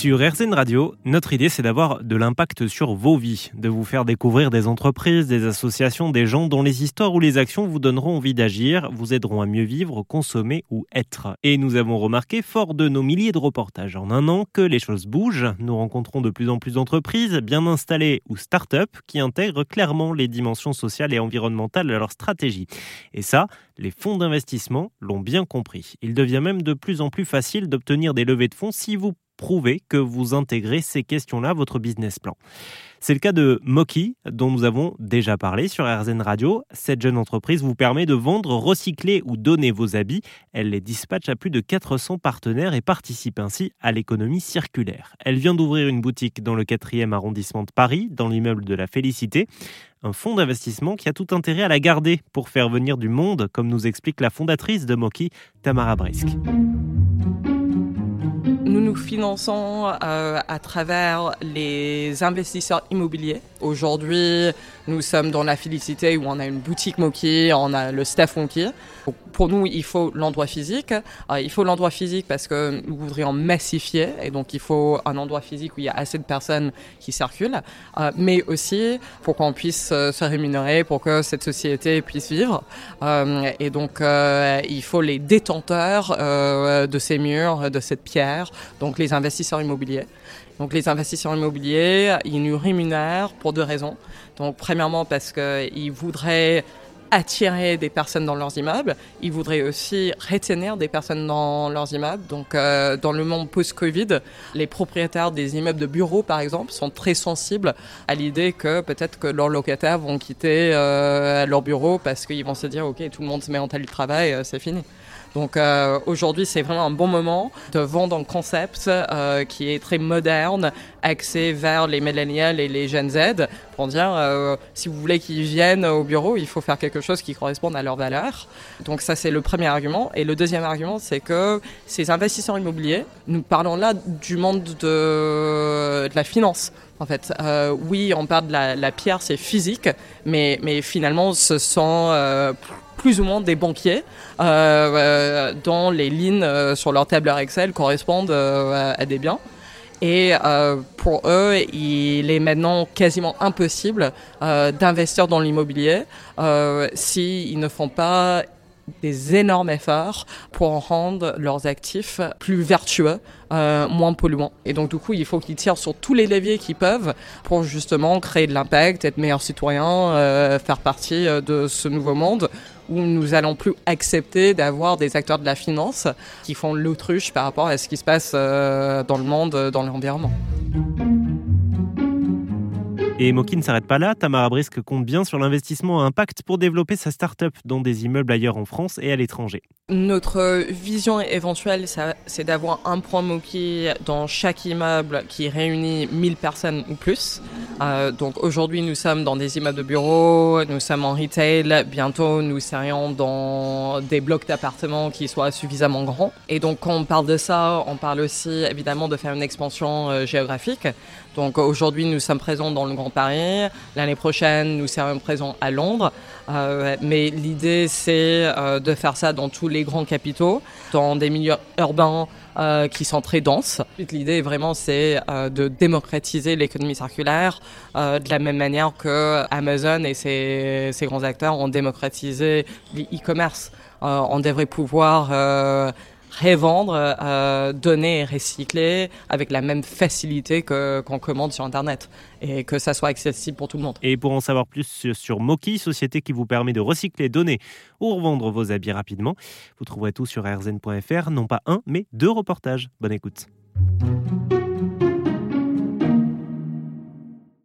Sur RZN Radio, notre idée c'est d'avoir de l'impact sur vos vies, de vous faire découvrir des entreprises, des associations, des gens dont les histoires ou les actions vous donneront envie d'agir, vous aideront à mieux vivre, consommer ou être. Et nous avons remarqué, fort de nos milliers de reportages en un an, que les choses bougent. Nous rencontrons de plus en plus d'entreprises bien installées ou start-up qui intègrent clairement les dimensions sociales et environnementales à leur stratégie. Et ça, les fonds d'investissement l'ont bien compris. Il devient même de plus en plus facile d'obtenir des levées de fonds si vous prouver que vous intégrez ces questions-là à votre business plan. C'est le cas de Moki, dont nous avons déjà parlé sur RZN Radio. Cette jeune entreprise vous permet de vendre, recycler ou donner vos habits. Elle les dispatche à plus de 400 partenaires et participe ainsi à l'économie circulaire. Elle vient d'ouvrir une boutique dans le 4e arrondissement de Paris, dans l'immeuble de la Félicité. Un fonds d'investissement qui a tout intérêt à la garder pour faire venir du monde, comme nous explique la fondatrice de Moki, Tamara Brisk. Nous nous finançons euh, à travers les investisseurs immobiliers. Aujourd'hui, nous sommes dans la Félicité où on a une boutique Moki, on a le staff Moki. Pour nous, il faut l'endroit physique. Euh, il faut l'endroit physique parce que nous voudrions massifier et donc il faut un endroit physique où il y a assez de personnes qui circulent, euh, mais aussi pour qu'on puisse se rémunérer, pour que cette société puisse vivre. et donc, il faut les détenteurs de ces murs, de cette pierre, donc les investisseurs immobiliers. Donc les investisseurs immobiliers, ils nous rémunèrent pour deux raisons. Donc premièrement parce qu'ils voudraient attirer des personnes dans leurs immeubles. Ils voudraient aussi retenir des personnes dans leurs immeubles. Donc, euh, dans le monde post-Covid, les propriétaires des immeubles de bureaux, par exemple, sont très sensibles à l'idée que peut-être que leurs locataires vont quitter euh, leur bureau parce qu'ils vont se dire, OK, tout le monde se met en télétravail, euh, c'est fini. Donc euh, aujourd'hui, c'est vraiment un bon moment de vendre un concept euh, qui est très moderne, axé vers les millennials et les jeunes Z, pour dire euh, si vous voulez qu'ils viennent au bureau, il faut faire quelque chose qui corresponde à leurs valeurs. Donc ça, c'est le premier argument. Et le deuxième argument, c'est que ces investisseurs immobiliers, nous parlons là du monde de, de la finance. En fait, euh, oui, on parle de la, la pierre, c'est physique, mais, mais finalement, ce sont euh, plus ou moins des banquiers euh, euh, dont les lignes euh, sur leur tableur Excel correspondent à des biens. Et pour eux, il est maintenant quasiment impossible d'investir dans l'immobilier s'ils ne font pas des énormes efforts pour rendre leurs actifs plus vertueux, euh, moins polluants. Et donc du coup, il faut qu'ils tirent sur tous les leviers qu'ils peuvent pour justement créer de l'impact, être meilleurs citoyens, euh, faire partie euh, de ce nouveau monde où nous allons plus accepter d'avoir des acteurs de la finance qui font l'autruche par rapport à ce qui se passe euh, dans le monde, dans l'environnement. Et Moki ne s'arrête pas là. Tamara Brisk compte bien sur l'investissement à impact pour développer sa start-up dans des immeubles ailleurs en France et à l'étranger. Notre vision éventuelle, c'est d'avoir un point Moki dans chaque immeuble qui réunit 1000 personnes ou plus. Euh, donc aujourd'hui, nous sommes dans des immeubles de bureaux, nous sommes en retail. Bientôt, nous serions dans des blocs d'appartements qui soient suffisamment grands. Et donc, quand on parle de ça, on parle aussi évidemment de faire une expansion euh, géographique. Donc aujourd'hui, nous sommes présents dans le Grand Paris. L'année prochaine, nous serons présents à Londres. Euh, mais l'idée, c'est euh, de faire ça dans tous les grands capitaux, dans des milieux urbains euh, qui sont très denses. L'idée, vraiment, c'est de démocratiser l'économie circulaire de la même manière que Amazon et ses grands acteurs ont démocratisé l'e-commerce. on devrait pouvoir revendre, euh, donner et recycler avec la même facilité qu'on commande sur Internet et que ça soit accessible pour tout le monde. Et pour en savoir plus sur, sur Moki, société qui vous permet de recycler, donner ou revendre vos habits rapidement, vous trouverez tout sur rzn.fr, non pas un, mais deux reportages. Bonne écoute.